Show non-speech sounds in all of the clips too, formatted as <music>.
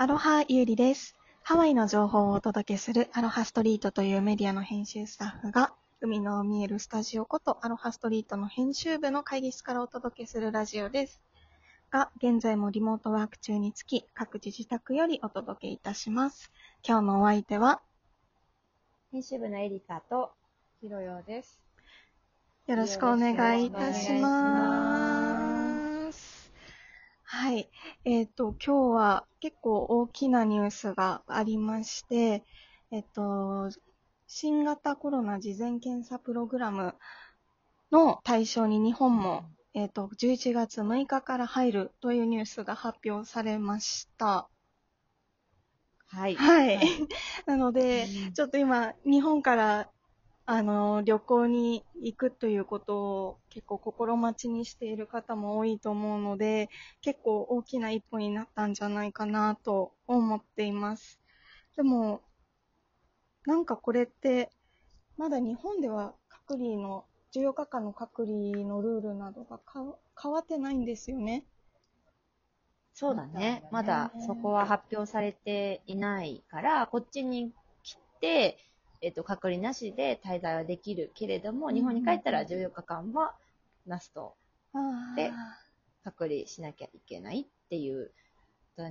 アロハゆうりです。ハワイの情報をお届けするアロハストリートというメディアの編集スタッフが、海の見えるスタジオことアロハストリートの編集部の会議室からお届けするラジオです。が、現在もリモートワーク中につき、各自自宅よりお届けいたします。今日のお相手は、編集部のエリカと、ひろようです。よろしくお願いいたします。はい。えっ、と、今日は結構大きなニュースがありまして、えっ、と、新型コロナ事前検査プログラムの対象に日本も、えっ、と、11月6日から入るというニュースが発表されました。はい。はい。<laughs> なので、うんちょっと今、日本から、あの、旅行に行くということを結構心待ちにしている方も多いと思うので、結構大きな一歩になったんじゃないかなと思っています。でも、なんかこれって、まだ日本では隔離の、14日間の隔離のルールなどがか変わってないんですよね。そうだね。まだそこは発表されていないから、こっちに来て、えっと、隔離なしで滞在はできるけれども、うん。日本に帰ったら14日間はナスとあー。で隔離しなきゃいけないっていう。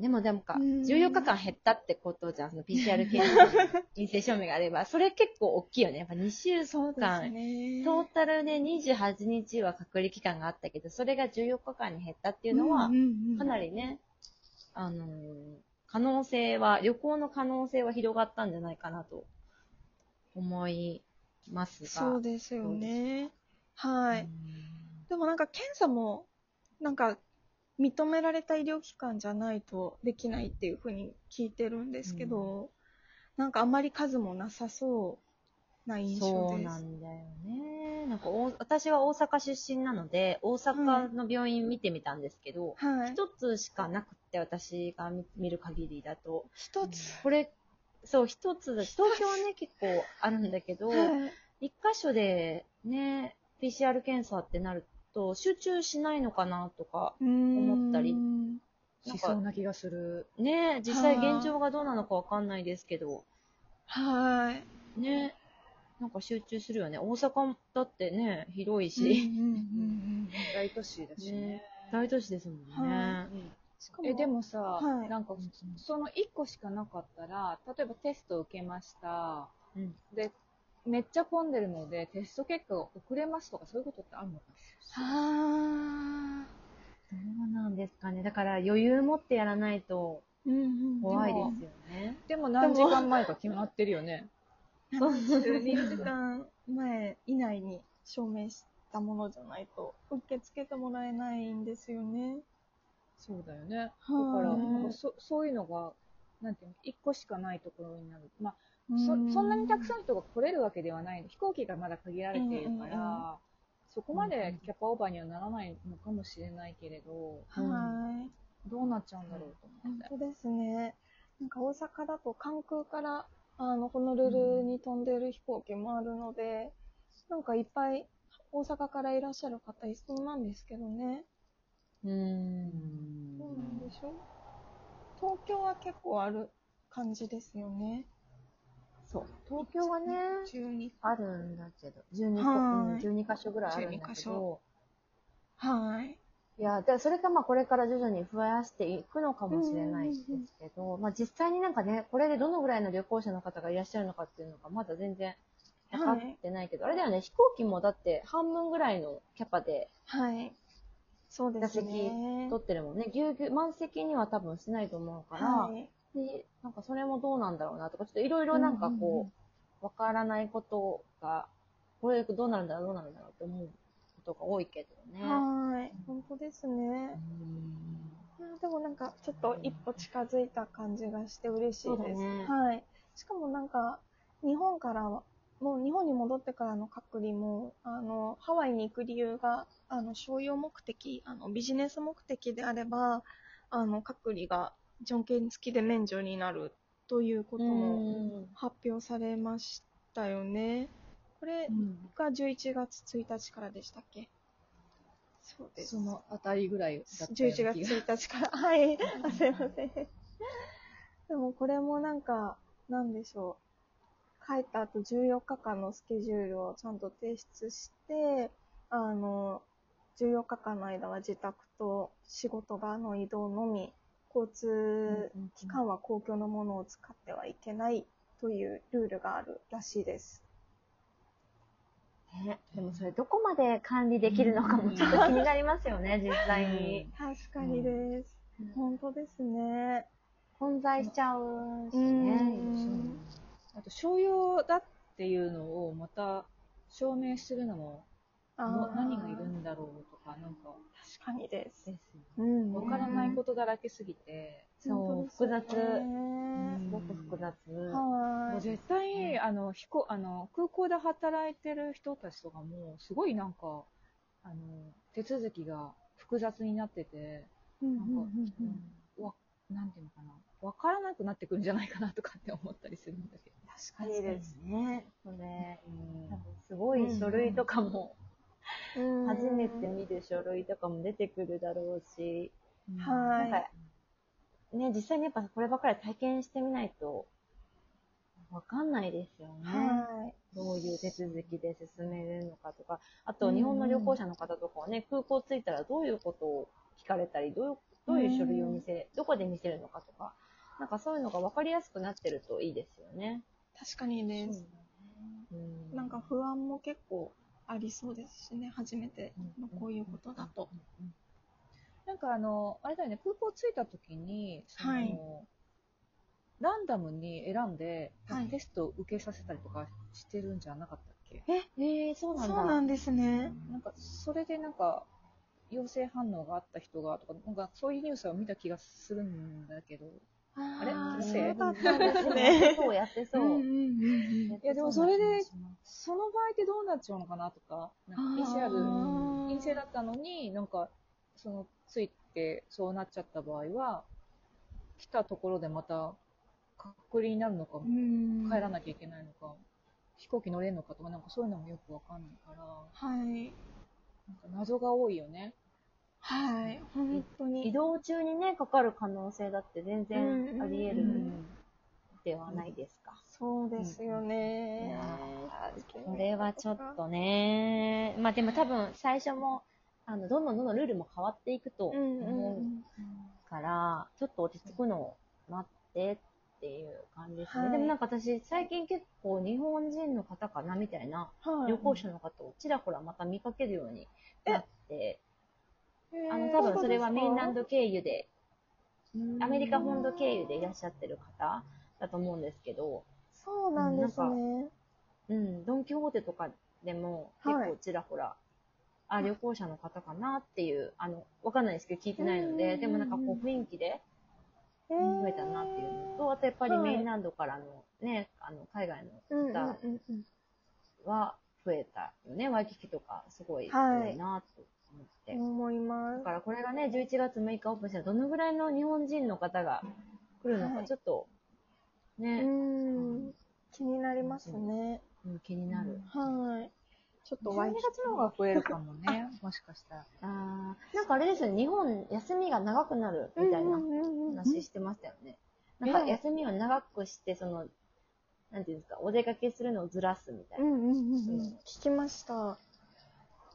でも、でもか、うん。14日間減ったってことじゃん、その PCR 検査の <laughs> 陰性証明があれば、それ結構大きいよね。やっぱ2週間。ね。トータルで28日は隔離期間があったけど、それが14日間に減ったっていうのはかなりね、あのー可能性は、旅行の可能性は広がったんじゃないかなと思いますが。そうですよね。はい。うんでもなんか検査も、なんか認められた医療機関じゃないとできないっていうふうに聞いてるんですけど、なんかあまり数もなさそうな印象そうです。なんだよね。なんかお、私は大阪出身なので、大阪の病院見てみたんですけど、はい。一、つしかなくて、私が見見る限りだと。一つ。これ、そう、一つだ。東京はね、<laughs> 結構あるんだけど、はい。一箇所でね、PCR 検査ってなると、集中しないのかなとか、思思ったりしそうな気がする。ね、実際現状がどうなのかわかんないですけど、はい。ね、なんか集中するよね。大阪だってね、広いし、うん大都市だしねね。大都市ですもんね。はしかもえ、でもさ、はいなんか、その1個しかなかったら、例えばテスト受けました。うんで、めっちゃ混んでるので、テスト結果が遅れますとか、そういうことってあるのかはあ。どうなんですかね。だから余裕持ってやらないとうんうん怖いですよね。でも何時間前か決まってるよね。そう72時間前以内に証明したものじゃないと受け付けてもらえないんですよね。そうだよね。だはいから、なんかそそういうのが、なんていうの、1個しかないところになる。まあ、うそそんなにたくさん人が来れるわけではない飛行機がまだ限られているから、そこまでキャパオーバーにはならないのかもしれないけれど、はい。どうなっちゃうんだろうと思って。本当ですね。なんか大阪だと関空からあのホノルルに飛んでる飛行機もあるので、なんかいっぱい大阪からいらっしゃる方いそうなんですけどね。うーん。どうなんでしょ？う東京は結構ある感じですよね。そう。東京はね、12あるんだけど、12個、はいうん12箇所ぐらいあるんだ12箇けど、はい。いや、でそれがまあこれから徐々に増やしていくのかもしれないですけど、まあ実際になんかね、これでどのぐらいの旅行者の方がいらっしゃるのかっていうのがまだ全然分かってないけど、あれだよね、飛行機もだって半分ぐらいのキャパではい。そうですね。取ってるもんね。ぎゅうぎゅう、満席には多分しないと思うから、はい。で、なんかそれもどうなんだろうなとか、ちょっといろいろなんかこう、わからないことが、これどうなるんだろう、どうなるんだろうって思うことが多いけどね。はい。本当ですね。うんでもなんかちょっと一歩近づいた感じがして嬉しいです。そうだねはい。しかもなんか日本からはもう日本に戻ってからの隔離もあのハワイに行く理由があの商用目的あのビジネス目的であればあの隔離が条件付きで免除になるということもうん発表されましたよね。これが11月1日からでしたっけ？そうです。そのあたりぐらいだったよう11月な気が1日から。はい。あすいません。でもこれもなんか、なんでしょう。帰った後14日間のスケジュールをちゃんと提出して、あの、14日間の間は自宅と仕事場の移動のみ、交通機関は公共のものを使ってはいけないというルールがあるらしいです。ね、でもそれどこまで管理できるのかもちょっと気になりますよね、<laughs> 実際に。確かにです。うん本当ですね。混在しちゃうしうね。んあと、商用だっていうのをまた証明するのも、何がいるんだろうとか、なんか、確かにです。ですようんわからないことだらけすぎて、そう、複雑。すねごく複雑。はい。絶対、あの、飛行、あの、空港で働いてる人たちとかも、すごいなんか、あの、手続きが複雑になってて、うんなんか、うんわ、なんていうのかな、わからなくなってくるんじゃないかなとかって思ったりするんだけど。確かにです。ね。それ、うん多分すごい書類とかも、うん初めて見る書類とかも出てくるだろうし、はいなんか、ね、実際にやっぱこればっかり体験してみないと、わかんないですよね。はい。どういう手続きで進めるのかとか、あと日本の旅行者の方とかはね、空港着いたらどういうことを聞かれたり、どういうどういう書類を見せ、どこで見せるのかとか、なんかそういうのが分かりやすくなってるといいですよね。確かにです。うんなんか不安も結構ありそうですしね、初めてのこういうことだと。なんかあの、あれだよね、空港着いた時に、そのはいランダムに選んで、はいテストを受けさせたりとかしてるんじゃなかったっけ？え？ー、そうなんだ。そうなんですね。なんか、それでなんか、陽性反応があった人がとか、なんかそういうニュースを見た気がするんだけど。あれ？そうだったんですね。そう、やってそう。うんうんうんうん。やってそういやでもそれでその場合ってどうなっちゃうのかなとか、なんか PCR 陰性だったのに、なんか、その、ついてそうなっちゃった場合は、来たところでまた隔離になるのか、うん。帰らなきゃいけないのか、飛行機乗れるのかとか、なんかそういうのもよくわかんないから、はい。なんか謎が多いよね。はい。本当移に。動中にね、かかる可能性だって全然あり得るうんではないですか。そうですよね。これはちょっとね、まあでも多分最初も、あの、どんどんどんどんルールも変わっていくと思うんから、ちょっと落ち着くのを待ってっていう感じですね。はいでもなんか私、最近結構日本人の方かなみたいなはい旅行者の方をちらほらまた見かけるようになって、へーあの、多分それはメインランドド経由で、アメリカ本土経由でいらっしゃってる方だと思うんですけど、そうなんですうんね。うん、ドン・キホーテとかでもはい。結構ちらほら、あ、旅行者の方かなっていう、あの、わかんないですけど聞いてないので、うんでもなんかこう雰囲気で増えたなっていうのと、あとやっぱりはい。メインランドからのね、あの、海外の方は増えたよね。ワイキキとかすごいはい多いなと思って。思います。だからこれがね、11月6日オープンしたらどのぐらいの日本人の方が来るのか、はいちょっと、うね、ん。気になりますね。うん気になる。はい。ちょっと12ワイキキ月の方が増えるかもね、<laughs> もしかしたら。あーなんかあれですよね、日本休みが長くなるみたいな話してましたよね。なんか休みを長くして、その、なんていうんですか、お出かけするのをずらすみたいうな。んうんうんうんうん聞きました。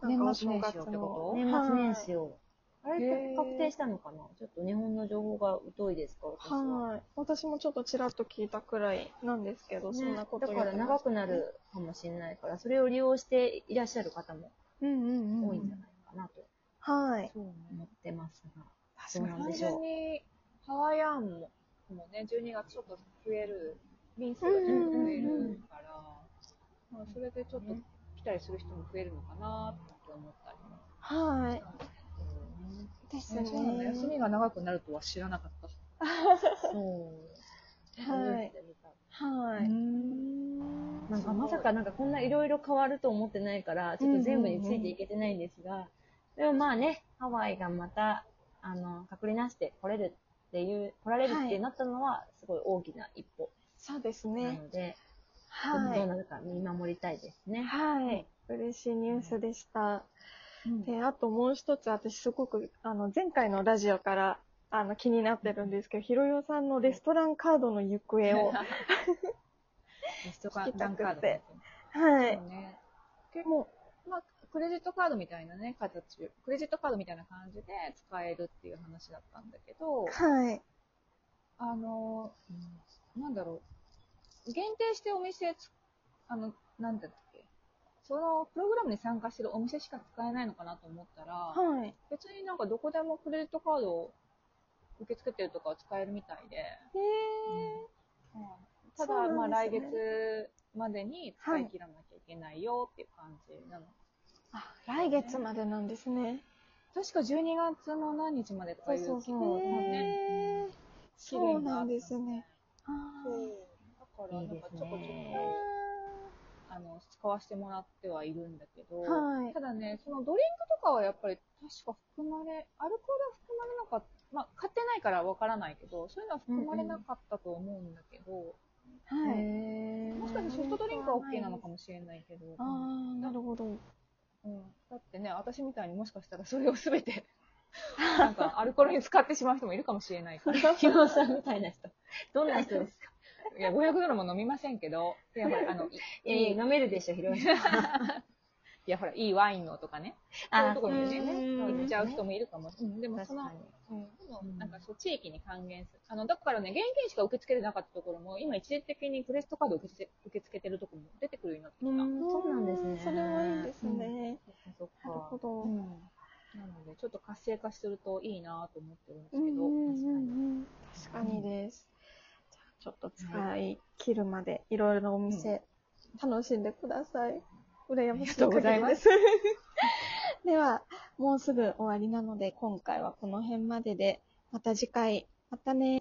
年末年始をってこと？年末年始を。あれって確定したのかな？ちょっと日本の情報が疎いですか？私は。はい。私もちょっとちらっと聞いたくらいなんですけど、そんねなことだから長くなるかもしれないから、それを利用していらっしゃる方もうんうんうん。多いんじゃないかなとはい。そうね。思ってますが。確かに。単純に、ハワイアンも、もうね、12月ちょっと増える、便数がちょっと増えるから、まあ、それでちょっと来たりする人も増えるのかなって思ったりもはい。したんですですけど、そうなんだね。休みが長くなるとは知らなかった。<laughs> そう。はいはい。なんかまさかなんかこんないろいろ変わると思ってないから、ちょっと全部についていけてないんですが、でもまあね、ハワイがまた、あの、隔離なしで来れるっていう、来られるってなったのは、すごい大きな一歩そうですなね。ので、はい。どうなるか見守りたいですね。はい。嬉しいニュースでした。うんで、あともう一つ、私すごく、あの、前回のラジオからあの、気になってるんですけど、ひろよさんのレストランカードの行方を。<laughs> リストカ聞きたくてランカードねはいそう。ね。結構、まあ、クレジットカードみたいなね、形、クレジットカードみたいな感じで使えるっていう話だったんだけど、はい。あの、なんだろう、限定してお店つ、あの、なんだっけ、そのプログラムに参加してるお店しか使えないのかなと思ったら、はい。別になんかどこでもクレジットカードを受け付けてるとかは使えるみたいで、へうん。ただ、そうなんですね。まあ来月までに使い切らなきゃいけないよっていう感じなの。あ、来月までなんですね。確か12月の何日までとかいうそうそうそう。ね、そうなんですね。あそう。だから、なんかちょこちょこ、あの、使わせてもらってはいるんだけど、はいただね、そのドリンクとかはやっぱり確か含まれ、アルコールは含まれなかった、まあ、買ってないからわからないけど、そういうのは含まれなかったと思うんだけど、ーはい。へもしかしてソフトドリンクは OK なのかもしれないけど、ああ、なるほど。うん、だってね、私みたいにもしかしたらそれをすべて、なんかアルコールに使ってしまう人もいるかもしれないから。<laughs> ひろさんみたいな人。どんな人ですか？いや、500ドルも飲みませんけど、いや、ほら、あの、いいやいや、飲めるでしょ、ひろさん。<laughs> いや、ほら、いいワインのとかね、そうあいうところにね、うん行っちゃう人もいるかも。うん、でもその、確かに。うん、でもなんかそう、地域に還元する。あの、だからね、現金しか受け付けてなかったところも、今一時的にクレジットカード受け付け受け付けてるところも出てくるようになってきた。うんそうなんですねそれはいいですね。そっなるほか。ど。うん。なので、ちょっと活性化するといいなと思ってるんですけど、うんうんうんうん確かにです。ちょっと使い切るまでいろいろお店楽しんでください。羨ましい限りです。<laughs> では、もうすぐ終わりなので、今回はこの辺までで、また次回、またね